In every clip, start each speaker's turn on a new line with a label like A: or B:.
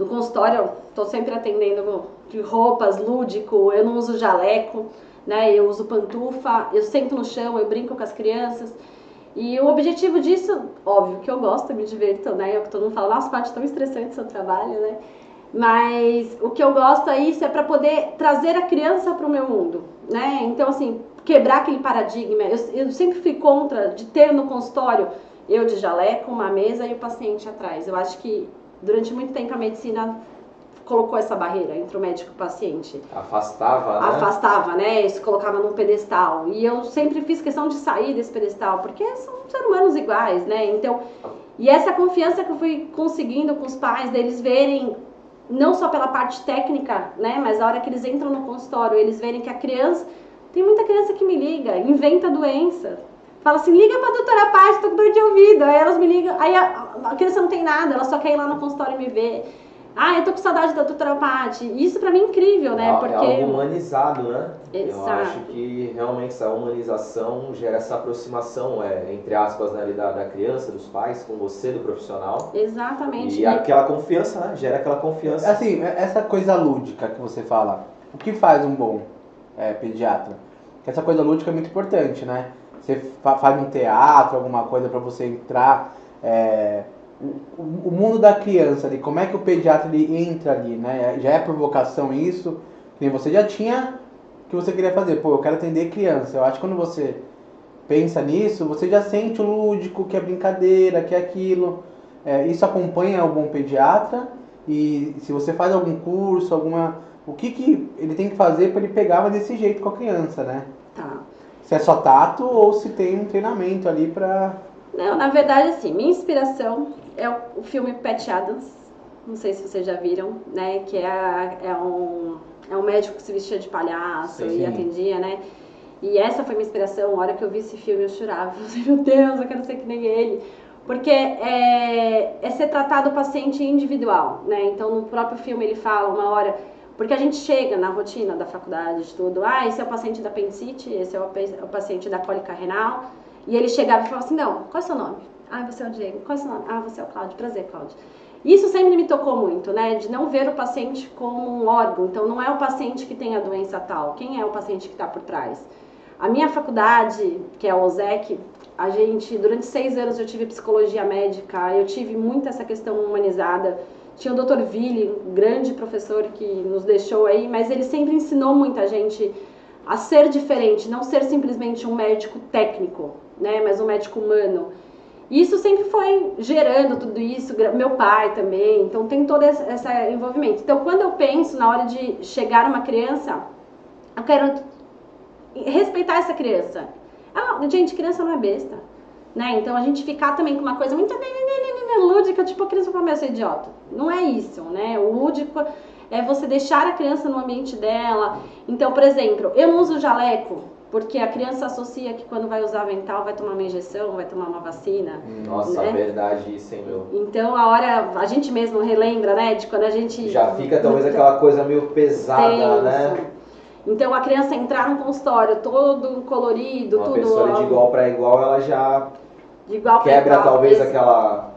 A: No consultório, estou sempre atendendo de roupas, lúdico, eu não uso jaleco, né? Eu uso pantufa, eu sento no chão, eu brinco com as crianças. E o objetivo disso, óbvio que eu gosto, eu me divirto, né? Eu, todo mundo fala, nossa, parte tão estressante o seu trabalho, né? Mas o que eu gosto é isso, é para poder trazer a criança para o meu mundo, né? Então, assim, quebrar aquele paradigma. Eu, eu sempre fui contra de ter no consultório eu de jaleco, uma mesa e o paciente atrás. Eu acho que durante muito tempo a medicina colocou essa barreira entre o médico e o paciente.
B: Afastava, né?
A: Afastava, né? Se colocava num pedestal. E eu sempre fiz questão de sair desse pedestal, porque são seres humanos iguais, né? Então, e essa confiança que eu fui conseguindo com os pais, deles verem não só pela parte técnica, né, mas a hora que eles entram no consultório, eles verem que a criança, tem muita criança que me liga, inventa doença. Fala assim, liga pra doutora Paty, tô com dor de ouvido. Aí elas me ligam, aí a, a criança não tem nada, ela só quer ir lá no consultório e me ver. Ah, eu tô com saudade da doutora Paty. Isso pra mim é incrível, né?
B: É,
A: Porque...
B: é algo humanizado, né?
A: Exato.
B: Eu acho que realmente essa humanização gera essa aproximação, é, entre aspas, né, da, da criança, dos pais, com você, do profissional.
A: Exatamente.
B: E aquela confiança, né? Gera aquela confiança.
C: Assim, essa coisa lúdica que você fala, o que faz um bom é, pediatra? Essa coisa lúdica é muito importante, né? Você faz um teatro, alguma coisa para você entrar. É, o, o, mundo da criança ali, como é que o pediatra ele entra ali, né? Já é provocação isso? Que você já tinha que você queria fazer. Pô, eu quero atender criança. Eu acho que quando você pensa nisso, você já sente o lúdico, que é brincadeira, que é aquilo. É, isso acompanha bom pediatra e se você faz algum curso, alguma. O que, que ele tem que fazer para ele pegar desse jeito com a criança, né?
A: Tá.
C: Se é só tato ou se tem um treinamento ali para.
A: Não, na verdade, assim, minha inspiração é o, filme Pat Adams. Não sei se vocês já viram, né? Que é, é, um, é um médico que se vestia de palhaço sim, e sim. atendia, né? E essa foi minha inspiração. A hora que eu vi esse filme, eu chorava. Eu falei, meu Deus, eu quero ser que nem ele. Porque é, é ser tratado o paciente individual, né? Então, no próprio filme, ele fala uma hora porque a gente chega na rotina da faculdade, de tudo, ah, esse é o paciente da apendicite, esse é o, o paciente da cólica renal, e ele chegava e falava assim, não, qual é o seu nome? Ah, você é o Diego. Qual é o seu nome? Ah, você é o Cláudio. Prazer, Cláudio. Isso sempre me tocou muito, né? De não ver o paciente como um órgão. Então, não é o paciente que tem a doença tal. Quem é o paciente que está por trás? A minha faculdade, que é a OSEC, a gente, durante seis anos eu tive psicologia médica, eu tive muito essa questão humanizada tinha o Dr. Ville, um grande professor que nos deixou aí, mas ele sempre ensinou muita gente a ser diferente, não ser simplesmente um médico técnico, né, mas um médico humano. E isso sempre foi gerando tudo isso, meu pai também, então tem todo esse, envolvimento. Então, quando eu penso na hora de chegar uma criança, eu quero respeitar essa criança. Ah, gente, criança não é besta, né? Então, a gente ficar também com uma coisa muito lúdica, tipo, a criança fala, meu, eu sou idiota. Não é isso, né? O lúdico é você deixar a criança no ambiente dela. Então, por exemplo, eu não uso jaleco, porque a criança associa que quando vai usar avental vai tomar uma injeção, vai tomar uma vacina.
B: Nossa,
A: né?
B: verdade isso, hein, meu?
A: Então a hora, a gente mesmo relembra, né, de quando a gente...
B: Já fica talvez aquela coisa meio pesada,
A: tenso.
B: né?
A: Então a criança entrar num consultório todo colorido,
B: uma
A: tudo...
B: Pessoa de igual para igual, ela já
A: de igual
B: quebra
A: igual,
B: talvez
A: esse...
B: aquela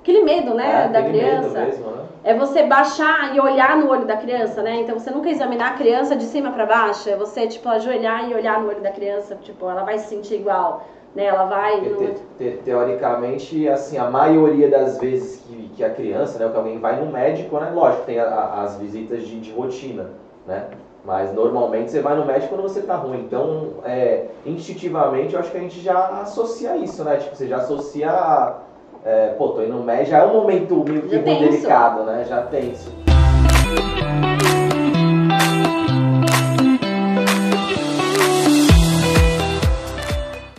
A: aquele medo, né,
B: é,
A: da criança.
B: Mesmo, né?
A: É você baixar e olhar no olho da criança, né? Então você nunca examinar a criança de cima para baixo, é você tipo ajoelhar e olhar no olho da criança, tipo, ela vai se sentir igual, né? Ela vai no...
B: te, te, teoricamente, assim, a maioria das vezes que, que a criança, né, que alguém vai no médico, né? Lógico, tem a, a, as visitas de, de rotina, né? Mas normalmente você vai no médico quando você tá ruim. Então, é, instintivamente, eu acho que a gente já associa isso, né? Tipo, você já associa é, pô, tô indo no médico, já é um momento meio que delicado, né? Já tenso.